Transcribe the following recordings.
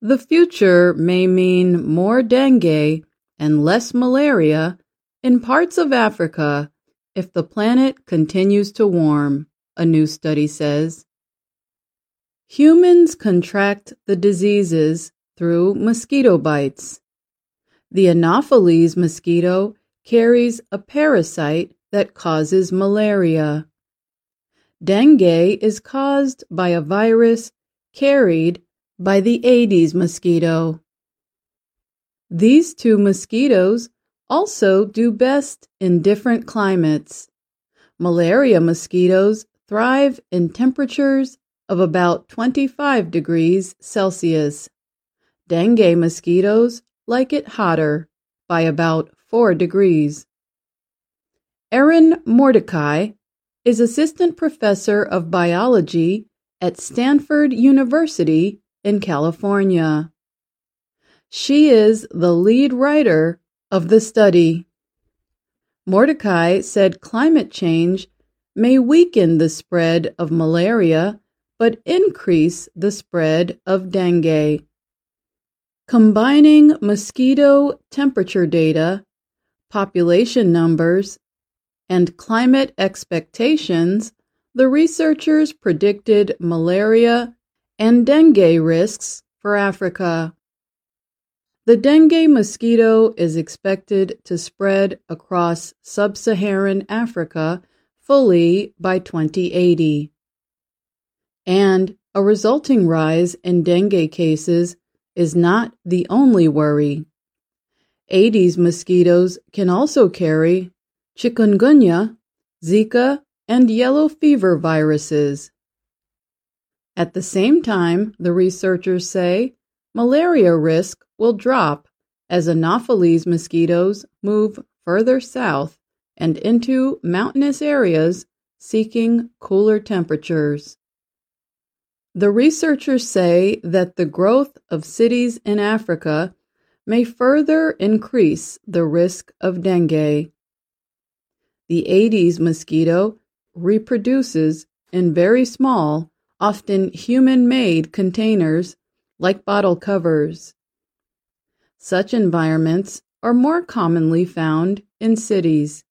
The future may mean more dengue and less malaria in parts of Africa if the planet continues to warm, a new study says. Humans contract the diseases through mosquito bites. The Anopheles mosquito carries a parasite that causes malaria. Dengue is caused by a virus carried by the Aedes mosquito. These two mosquitoes also do best in different climates. Malaria mosquitoes thrive in temperatures of about 25 degrees Celsius. Dengue mosquitoes like it hotter by about 4 degrees. Erin Mordecai is assistant professor of biology at Stanford University in California. She is the lead writer of the study. Mordecai said climate change may weaken the spread of malaria but increase the spread of dengue. Combining mosquito temperature data, population numbers, and climate expectations, the researchers predicted malaria and dengue risks for Africa. The dengue mosquito is expected to spread across sub Saharan Africa fully by 2080 and a resulting rise in dengue cases is not the only worry. Aedes mosquitoes can also carry chikungunya, Zika, and yellow fever viruses. At the same time, the researchers say malaria risk will drop as Anopheles mosquitoes move further south and into mountainous areas seeking cooler temperatures. The researchers say that the growth of cities in Africa may further increase the risk of dengue. The Aedes mosquito reproduces in very small, often human made containers like bottle covers. Such environments are more commonly found in cities,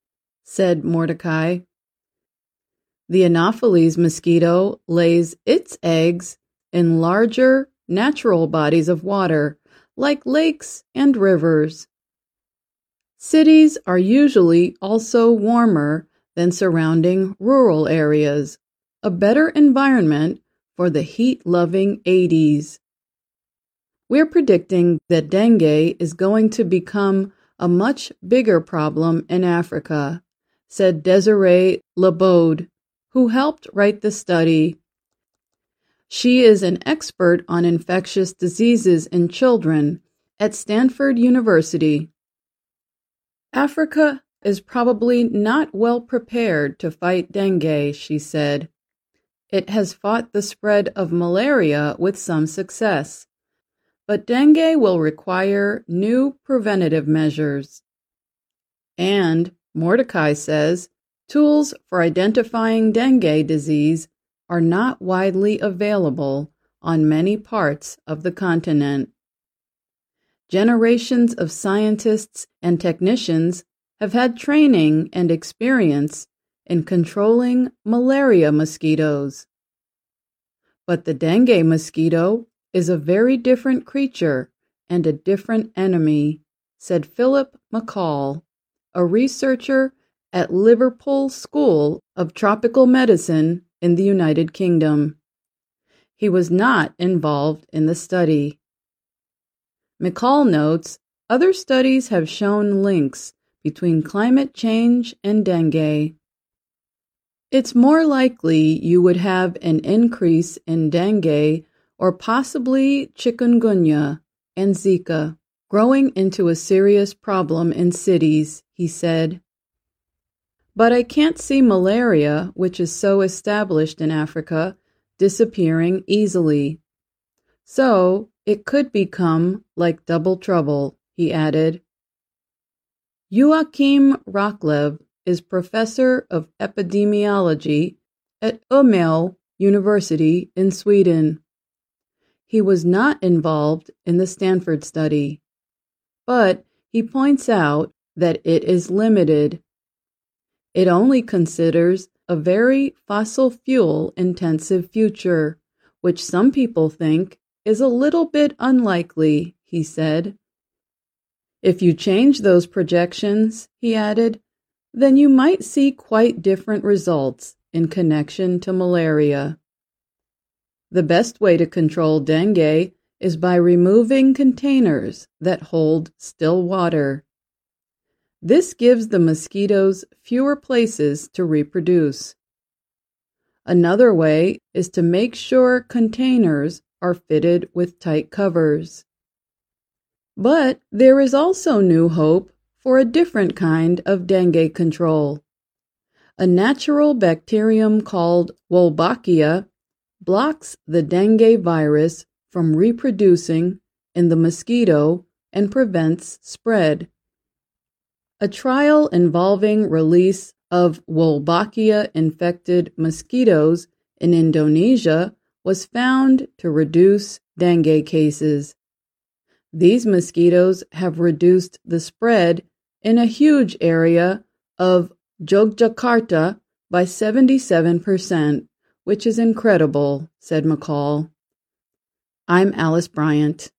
said Mordecai. The Anopheles mosquito lays its eggs in larger, natural bodies of water, like lakes and rivers. Cities are usually also warmer than surrounding rural areas, a better environment for the heat loving Aedes. We're predicting that dengue is going to become a much bigger problem in Africa, said Desiree LaBeaud, who helped write the study. She is an expert on infectious diseases in children at Stanford University. Africa is probably not well prepared to fight dengue, she said. It has fought the spread of malaria with some success, but dengue will require new preventative measures. And, Mordecai says, Tools for identifying dengue disease are not widely available on many parts of the continent. Generations of scientists and technicians have had training and experience in controlling malaria mosquitoes. But the dengue mosquito is a very different creature and a different enemy, said Philip McCall, a researcher at Liverpool School of Tropical Medicine in the United Kingdom. He was not involved in the study. McCall notes other studies have shown links between climate change and dengue. It's more likely you would have an increase in dengue or possibly chikungunya and Zika growing into a serious problem in cities, he said. But I can't see malaria, which is so established in Africa, disappearing easily. So it could become like double trouble, he added. Joacim Rocklöv is professor of epidemiology at Umeå University in Sweden. he was not involved in the Stanford study, but he points out that it is limited. It only considers a very fossil fuel intensive future, which some people think is a little bit unlikely, he said. If you change those projections, he added, then you might see quite different results in connection to malaria. The best way to control dengue is by removing containers that hold still water. This gives the mosquitoes fewer places to reproduce. Another way is to make sure containers are fitted with tight covers. But there is also new hope for a different kind of dengue control. A natural bacterium called Wolbachia blocks the dengue virus from reproducing in the mosquito and prevents spread. A trial involving release of Wolbachia infected mosquitoes in Indonesia was found to reduce dengue cases. These mosquitoes have reduced the spread in a huge area of Jogjakarta by 77%, which is incredible, said McCall. I'm Alice Bryant.